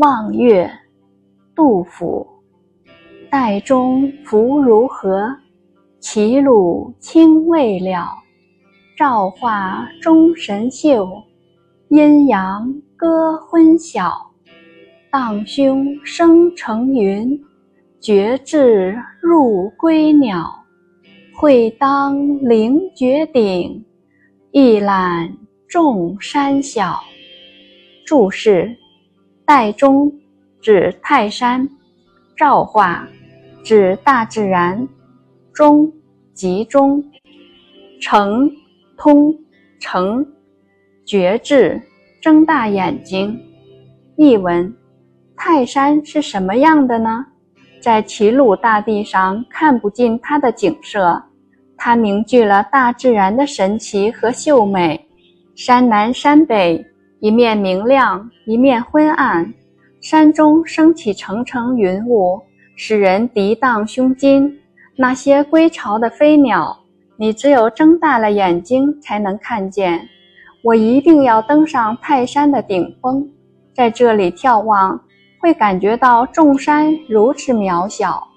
望岳，杜甫。岱宗夫如何？齐鲁青未了。照化钟神秀，阴阳割昏晓。荡胸生成云，决眦入归鸟。会当凌绝顶，一览众山小。注释：岱中指泰山，造化指大自然，中集中，成通成，觉智睁大眼睛。译文：泰山是什么样的呢？在齐鲁大地上看不尽它的景色，它凝聚了大自然的神奇和秀美。山南山北。一面明亮，一面昏暗，山中升起层层云雾，使人涤荡胸襟。那些归巢的飞鸟，你只有睁大了眼睛才能看见。我一定要登上泰山的顶峰，在这里眺望，会感觉到众山如此渺小。